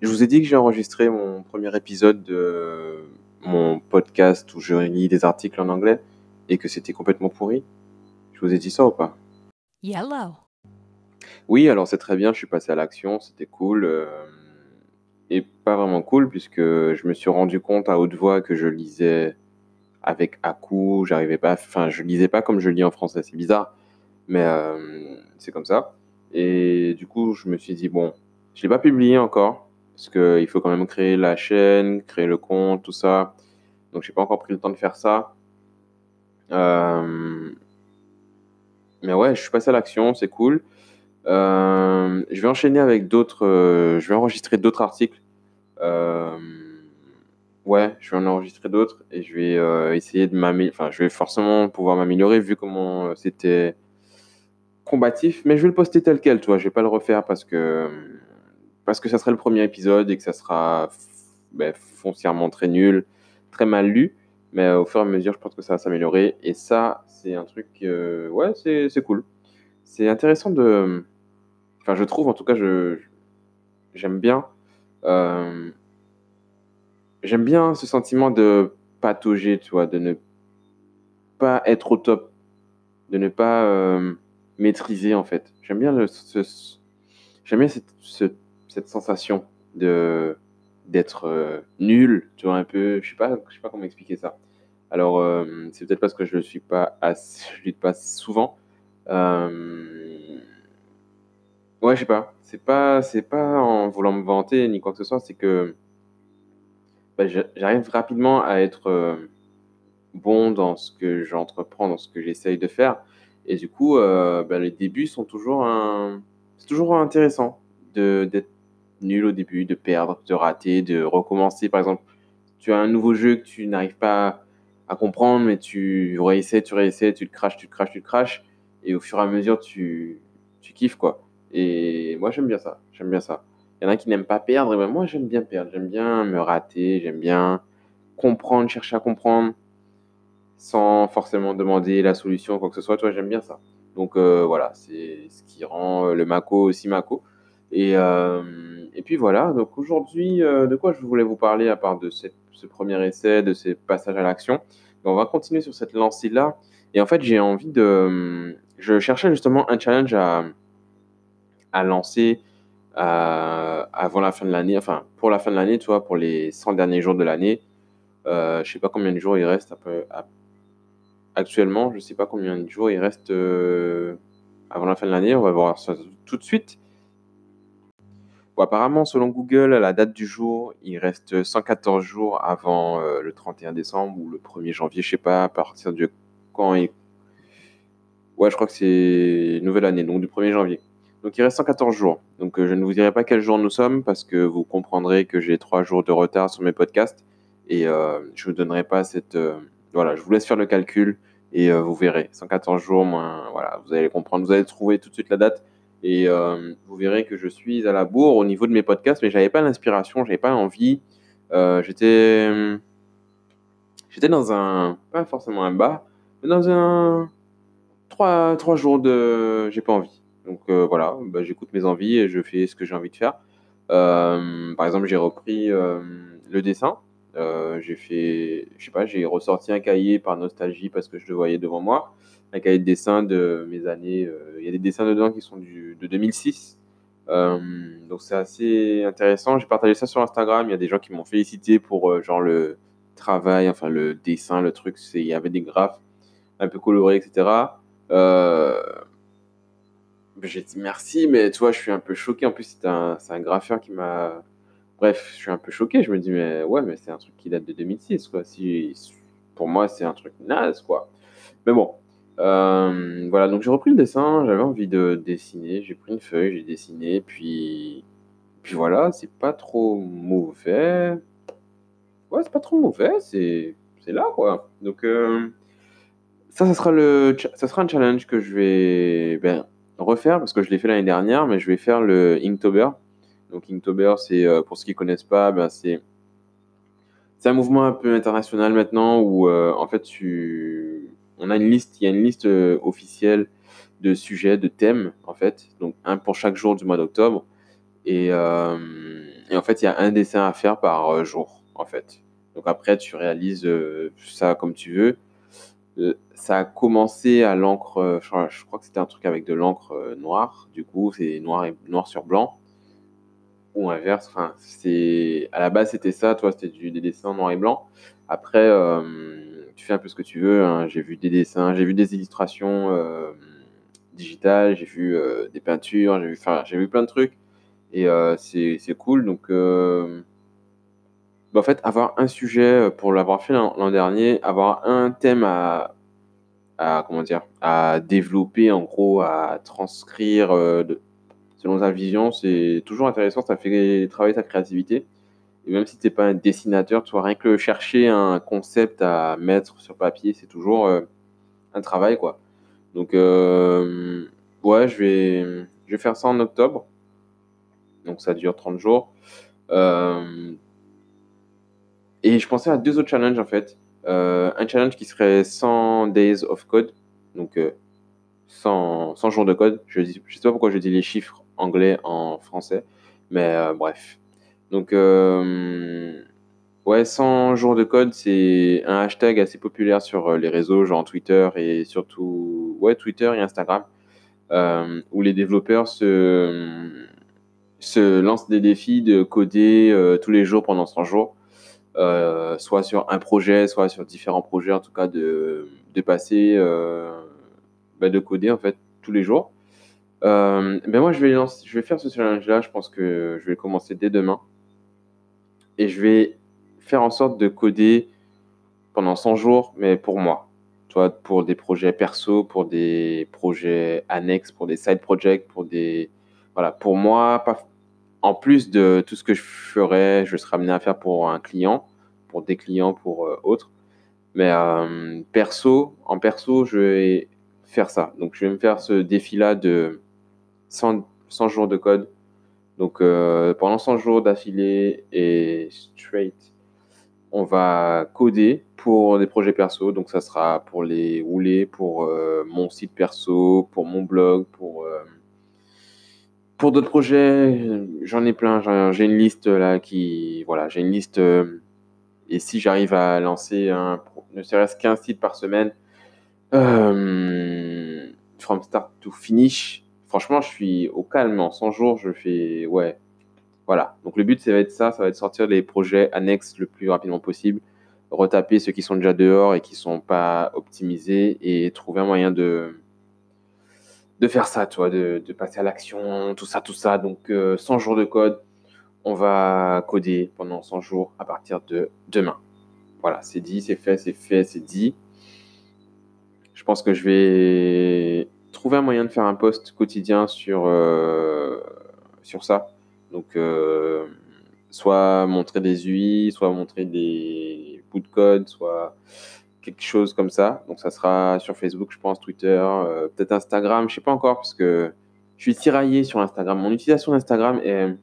Je vous ai dit que j'ai enregistré mon premier épisode de mon podcast où je lis des articles en anglais et que c'était complètement pourri. Je vous ai dit ça ou pas? Yellow. Oui, alors c'est très bien, je suis passé à l'action, c'était cool. euh, et pas vraiment cool puisque je me suis rendu compte à haute voix que je lisais avec à coup, j'arrivais pas, enfin je lisais pas comme je lis en français, c'est bizarre, mais euh, c'est comme ça. Et du coup, je me suis dit, bon, je l'ai pas publié encore parce qu'il faut quand même créer la chaîne, créer le compte, tout ça. Donc j'ai pas encore pris le temps de faire ça. Euh, mais ouais, je suis passé à l'action, c'est cool. Euh, je vais enchaîner avec d'autres. euh, je vais enregistrer d'autres articles. Ouais, je vais en enregistrer d'autres et je vais essayer de m'améliorer. Enfin, je vais forcément pouvoir m'améliorer vu comment c'était combatif. Mais je vais le poster tel quel, tu vois. Je vais pas le refaire parce que parce que ça serait le premier épisode et que ça sera ben, foncièrement très nul, très mal lu. Mais euh, au fur et à mesure, je pense que ça va s'améliorer. Et ça, c'est un truc. euh, ouais, c'est cool. C'est intéressant de. Enfin, je trouve, en tout cas, je j'aime bien. euh, j'aime bien ce sentiment de patauger, tu de ne pas être au top, de ne pas maîtriser, en fait. J'aime bien, ce- j'aime bien cette, ce- cette sensation de d'être euh, nul, tu vois, un peu. Je sais pas, je sais pas comment expliquer ça. Alors, euh, c'est peut-être parce que je ne suis pas je lis pas souvent. Euh, Ouais, je sais pas. C'est pas, c'est pas en voulant me vanter ni quoi que ce soit, c'est que bah, j'a- j'arrive rapidement à être euh, bon dans ce que j'entreprends, dans ce que j'essaye de faire. Et du coup, bah, les débuts sont toujours un... Toujours intéressant de d'être nul au début, de perdre, de rater, de recommencer. Par exemple, tu as un nouveau jeu que tu n'arrives pas à comprendre, mais tu réessaies, tu réessaies, tu le craches, tu le craches, tu le craches. Et au fur et à mesure, tu, tu kiffes, quoi. Et moi, j'aime bien ça. J'aime bien ça. Il y en a qui n'aiment pas perdre, et ben moi, j'aime bien perdre. J'aime bien me rater, j'aime bien comprendre, chercher à comprendre sans forcément demander la solution quoi que ce soit. Toi, j'aime bien ça. Donc euh, voilà, c'est ce qui rend euh, le Mako aussi Mako. Et, euh, et puis voilà, donc aujourd'hui, euh, de quoi je voulais vous parler à part de ce premier essai, de ces passages à l'action? On va continuer sur cette lancée-là. Et en fait, j'ai envie de... Je cherchais justement un challenge à, à lancer euh, avant la fin de l'année, enfin pour la fin de l'année, tu vois, pour les 100 derniers jours de l'année. Euh, je sais pas combien de jours il reste actuellement, je sais pas combien de jours il reste euh, avant la fin de l'année, on va voir ça tout de suite. Apparemment, selon Google, à la date du jour, il reste 114 jours avant euh, le 31 décembre ou le 1er janvier, je sais pas à partir de quand il... Ouais, je crois que c'est nouvelle année, donc du 1er janvier. Donc il reste 114 jours. Donc euh, je ne vous dirai pas quel jour nous sommes parce que vous comprendrez que j'ai trois jours de retard sur mes podcasts et euh, je ne vous donnerai pas cette... euh, Voilà, je vous laisse faire le calcul et vous verrez. 114 jours, moins, voilà, vous allez comprendre, vous allez trouver tout de suite la date et euh, vous verrez que je suis à la bourre au niveau de mes podcasts, mais j'avais pas l'inspiration, j'avais pas l'envie. Euh, j'étais, j'étais dans un, pas forcément un bar, mais dans un trois, trois jours de, j'ai pas envie. Donc euh, voilà, bah, j'écoute mes envies et je fais ce que j'ai envie de faire. Par exemple, j'ai repris le dessin. Euh, j'ai fait, je sais pas, j'ai ressorti un cahier par nostalgie parce que je le voyais devant moi un cahier de dessin de mes années. euh, Il y a des dessins dedans qui sont de 2006. Euh, donc c'est assez intéressant. J'ai partagé ça sur Instagram. Il y a des gens qui m'ont félicité pour genre le travail, enfin le dessin, le truc. Il y avait des graphes un peu colorés, etc. J'ai dit merci, mais tu vois, je suis un peu choqué. En plus, c'est un, un graffeur qui m'a. Bref, je suis un peu choqué. Je me dis, mais ouais, mais c'est un truc qui date de 2006, quoi. Si, pour moi, c'est un truc naze, quoi. Mais bon, euh, voilà, donc j'ai repris le dessin, j'avais envie de dessiner, j'ai pris une feuille, j'ai dessiné, puis, puis voilà, c'est pas trop mauvais. Ouais, c'est pas trop mauvais, c'est, c'est là, quoi. Donc, euh, ça, ça sera, le, ça sera un challenge que je vais ben, refaire, parce que je l'ai fait l'année dernière, mais je vais faire le Inktober. Donc, Inktober, c'est, euh, pour ceux qui connaissent pas, ben, c'est, c'est un mouvement un peu international maintenant où, euh, en fait, tu... une liste, il y a une liste euh, officielle de sujets, de thèmes, en fait. Donc, un pour chaque jour du mois d'octobre. Et, en fait, il y a un dessin à faire par jour, en fait. Donc après, tu réalises ça comme tu veux. Ça a commencé à l'encre, je crois, que c'était un truc avec de l'encre noire. Du coup, c'est noir, et, noir sur blanc. Ou inverse. Enfin, c'est à la base, c'était ça. Toi, c'était du, des dessins noir et blanc. Après, euh, tu fais un peu ce que tu veux. hein. J'ai vu des dessins, j'ai vu des illustrations euh, digitales, j'ai vu euh, des peintures, j'ai vu, enfin, vu plein de trucs. Et c'est cool. Donc, bah, en fait, avoir un sujet pour l'avoir fait l'an dernier, avoir un thème à, comment dire, à développer, en gros, à transcrire selon ta vision, c'est toujours intéressant. Ça fait travailler ta créativité. Et même si t'es pas un dessinateur, tu vois, rien que chercher un concept à mettre sur papier, c'est toujours euh, un travail, quoi. Donc, euh, ouais, je vais, faire ça en octobre. Donc, ça dure 30 jours. Euh, et je pensais à deux autres challenges, en fait. Un challenge qui serait 100 days of code. Donc, euh, 100, 100 jours de code. Je je sais pas pourquoi je dis les chiffres anglais en français. Mais euh, bref. Donc, euh, ouais, 100 jours de code, c'est un hashtag assez populaire sur euh, les réseaux, genre Twitter et surtout, ouais, Twitter et Instagram, où les développeurs se, se lancent des défis de coder tous les jours pendant 100 jours, soit sur un projet, soit sur différents projets, en tout cas de, de passer, bah, de coder en fait tous les jours. Euh, ben moi, je vais, je vais faire ce challenge-là, je pense que je vais commencer dès demain et je vais faire en sorte de coder pendant 100 jours, mais pour moi. Tu vois, pour des projets perso, pour des projets annexes, pour des side projects, pour des... Voilà, pour moi, pas... en plus de tout ce que je ferais, je serais amené à faire pour un client, pour des clients, pour euh, autres. Mais euh, perso, en perso, je vais faire ça. Donc, je vais me faire ce défi-là de 100, 100 jours de code donc euh, pendant 100 jours d'affilée et straight, on va coder pour des projets perso. Donc ça sera pour les rouler, pour euh, mon site perso, pour mon blog, pour, euh, d'autres projets. J'en ai plein. J'ai une liste là qui... Voilà, j'ai une liste. et si j'arrive à lancer ne serait-ce qu'un site par semaine, from start to finish, franchement, je suis au calme. En 100 jours, je fais... Ouais, voilà. Donc le but, ça va être ça, ça va être sortir les projets annexes le plus rapidement possible, retaper ceux qui sont déjà dehors et qui sont pas optimisés et trouver un moyen de, faire ça, tu vois, de, passer à l'action, tout ça, tout ça. Donc euh, 100 jours de code, on va coder pendant 100 jours à partir de demain. Voilà, c'est dit, c'est fait, c'est fait, c'est dit. Je pense que je vais un moyen de faire un post quotidien sur, euh, sur ça. Donc, euh, soit montrer des UI, soit montrer des bouts de code, soit quelque chose comme ça. Donc, ça sera sur Facebook, je pense, Twitter, euh, peut-être Instagram, je sais pas encore, parce que je suis tiraillé sur Instagram. Mon utilisation d'Instagram est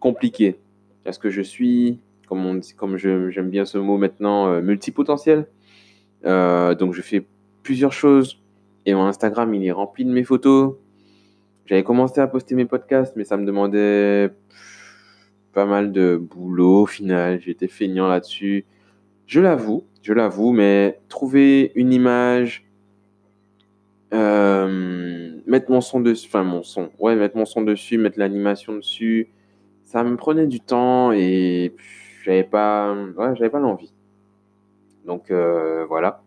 compliquée. Parce que je suis, comme, on dit, comme j'aime bien ce mot maintenant, multipotentiel? Donc, je fais plusieurs choses. Et mon Instagram, il est rempli de mes photos. J'avais commencé à poster mes podcasts, mais ça me demandait pas mal de boulot au final. J'étais feignant là-dessus. Je l'avoue, je l'avoue, mais trouver une image, euh, mettre mon son dessus, enfin mon son, ouais, mettre mon son dessus, mettre l'animation dessus, ça me prenait du temps et j'avais pas, ouais, pas l'envie. Donc euh, voilà.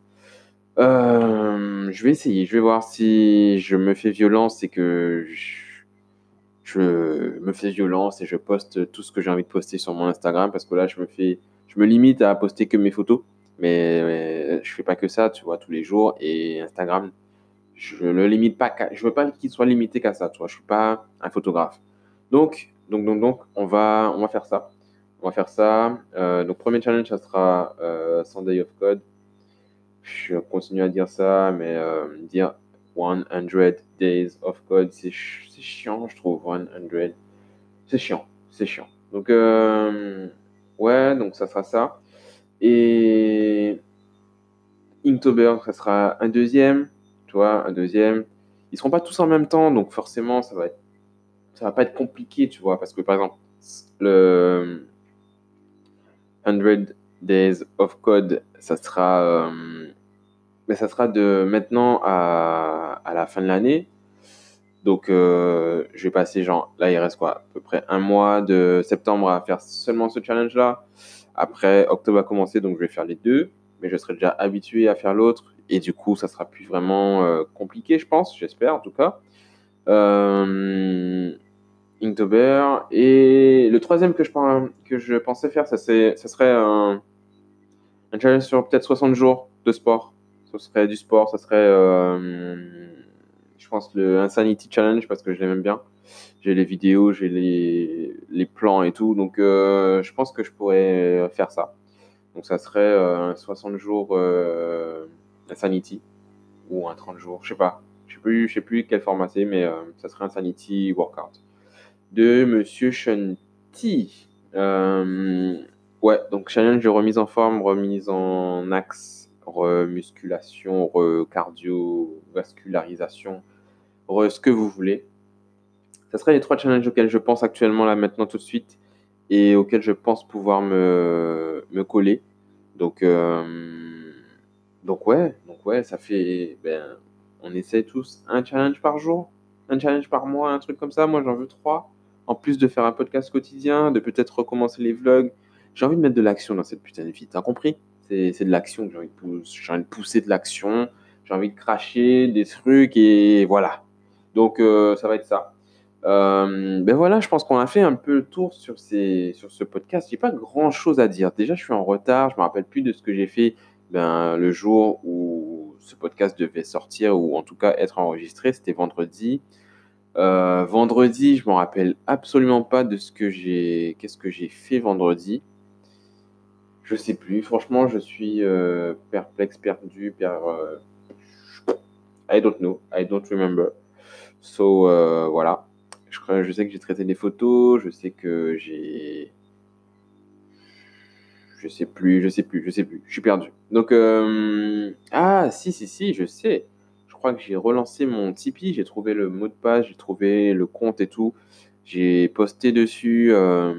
Euh, je vais essayer, je vais voir si je me fais violence et que je, me fais violence et je poste tout ce que j'ai envie de poster sur mon Instagram parce que là je me fais, je me limite à poster que mes photos, mais, mais je fais pas que ça, tu vois, tous les jours et Instagram, je le limite pas, je veux pas qu'il soit limité qu'à ça, tu vois, je suis pas un photographe. Donc, donc, donc, donc, on va, on va faire ça. On va faire ça. Euh, donc, premier challenge, ça sera euh, 100 Day of Code. Je continue à dire ça, mais euh, dire 100 Days of Code, c'est ch- c'est chiant, je trouve. 100. C'est chiant, c'est chiant. Donc, euh, ouais, donc ça sera ça. Et Inktober, ça sera un deuxième, tu vois, un deuxième. Ils seront pas tous en même temps, donc forcément, ça va être, ça va pas être compliqué, tu vois, parce que par exemple, le 100 Days of Code, ça sera, euh, mais ça sera de maintenant à, à la fin de l'année. Donc, euh, je vais passer, genre, là, il reste quoi? À peu près un mois de septembre à faire seulement ce challenge-là. Après, octobre va commencer, donc je vais faire les deux. Mais je serai déjà habitué à faire l'autre. Et du coup, ça sera plus vraiment euh, compliqué, je pense. J'espère, en tout cas. Euh, Inktober. Et le troisième que je, que je pensais faire, ça, ça serait un challenge sur peut-être 60 jours de sport. Ce serait du sport, ça serait, euh, je pense, le Insanity Challenge parce que je l'aime bien. J'ai les vidéos, j'ai les, les, plans et tout. Donc, euh, je pense que je pourrais faire ça. Donc, ça serait euh, 60 jours euh, Insanity ou un 30 jours, je sais pas. Je sais plus, je sais plus quel format c'est, mais euh, ça serait un Sanity Workout de Monsieur Shanti. Euh, ouais, donc challenge de remise en forme, remise en axe, remusculation, recardiovascularisation, re ce que vous voulez. Ça serait les trois challenges auxquels je pense actuellement là maintenant tout de suite et auxquels je pense pouvoir me, me coller. Donc, euh, donc ouais, donc ouais, ça fait, ben, on essaie tous un challenge par jour, un challenge par mois, un truc comme ça. Moi, j'en veux trois en plus de faire un podcast quotidien, de peut-être recommencer les vlogs, j'ai envie de mettre de l'action dans cette putain de vie. T'as compris? C'est de l'action que j'ai envie, de pousser de l'action. J'ai envie de cracher des trucs et voilà. Donc euh, ça va être ça. Euh, ben voilà, je pense qu'on a fait un peu le tour sur, ces, sur ce podcast. J'ai pas grand chose à dire. Déjà, je suis en retard. Je me rappelle plus de ce que j'ai fait ben, le jour où ce podcast devait sortir ou en tout cas être enregistré. C'était vendredi. Euh, vendredi, je me rappelle absolument pas de ce que j'ai, qu'est-ce que j'ai fait vendredi. Je sais plus. Franchement, je suis euh, perplexe, perdu, per, euh, I don't know, I don't remember. So voilà. Je, je sais que j'ai traité des photos, je sais que j'ai, je sais plus, je sais plus, je sais plus. Je suis perdu. Donc ah si si si, je sais crois que j'ai relancé mon Tipeee, j'ai trouvé le mot de passe, j'ai trouvé le compte et tout. J'ai posté dessus, euh,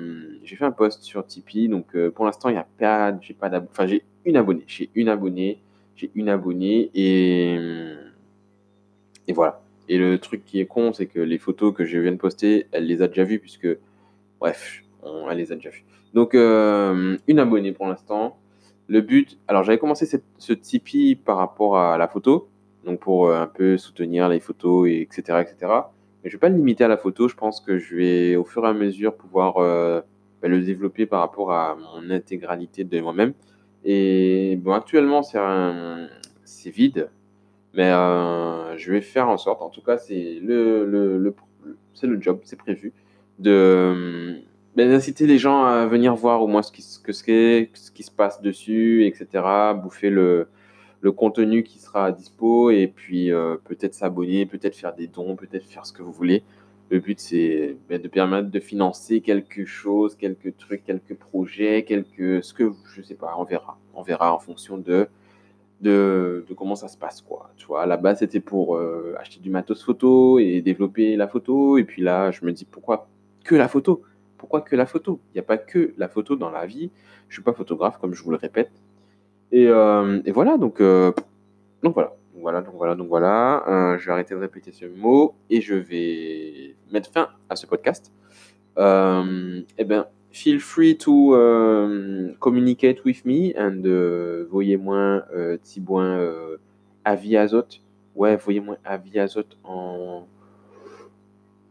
j'ai fait un post sur Tipeee. Donc euh, pour l'instant, il n'y a pas, j'ai pas enfin j'ai une abonnée, j'ai une abonnée, j'ai une abonnée et et voilà. Et le truc qui est con, c'est que les photos que je viens de poster, elle les a déjà vues puisque, bref, elle les a déjà vues. Donc euh, une abonnée pour l'instant. Le but, alors j'avais commencé ce Tipeee par rapport à la photo donc pour euh, un peu soutenir les photos, et etc., etc. Mais je vais pas le limiter à la photo. Je pense que je vais au fur et à mesure pouvoir le développer par rapport à mon intégralité de moi-même. Et bon, actuellement c'est vide, mais euh, je vais faire en sorte. En tout cas, c'est le, le, le c'est le job, c'est prévu de bah, d'inciter les gens à venir voir au moins ce qui, se passe dessus, etc. Bouffer le le contenu qui sera dispo et puis euh, peut-être s'abonner, peut-être faire des dons, peut-être faire ce que vous voulez. Le but, c'est ben, de permettre de financer quelque chose, quelques trucs, quelques projets, quelques ce que je sais pas, on verra. On verra en fonction de de, comment ça se passe quoi. Tu vois, à la base, c'était pour euh, acheter du matos photo et développer la photo et puis là, je me dis pourquoi que la photo? Pourquoi que la photo? Il n'y a pas que la photo dans la vie. Je suis pas photographe comme je vous le répète. Et, euh, voilà, donc, euh, donc voilà. Voilà, donc voilà, donc voilà. Euh, je vais arrêter de répéter ce mot et je vais mettre fin à ce podcast. Euh, eh bien, feel free to um, communicate with me and uh, voyez-moi euh, euh, avis azote. Ouais, voyez-moi avis azote en.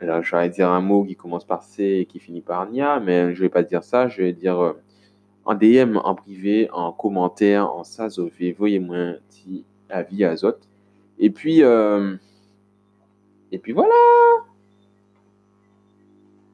Alors, j'allais dire un mot qui commence par C et qui finit par Nia, mais je vais pas dire ça. Je vais dire en DM, en privé, en commentaire, en sazové, voyez-moi un petit avis azote. Et puis, euh, et puis voilà.